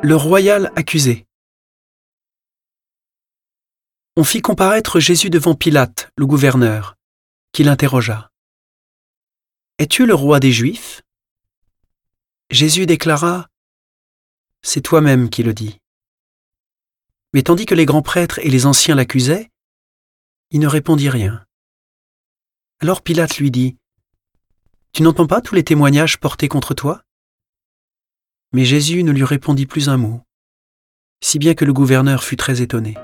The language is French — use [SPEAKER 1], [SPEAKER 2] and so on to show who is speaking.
[SPEAKER 1] Le royal accusé. On fit comparaître Jésus devant Pilate, le gouverneur, qui l'interrogea. Es-tu le roi des Juifs? Jésus déclara C'est toi-même qui le dis. Mais tandis que les grands prêtres et les anciens l'accusaient, il ne répondit rien. Alors Pilate lui dit Tu n'entends pas tous les témoignages portés contre toi? Mais Jésus ne lui répondit plus un mot, si bien que le gouverneur fut très étonné.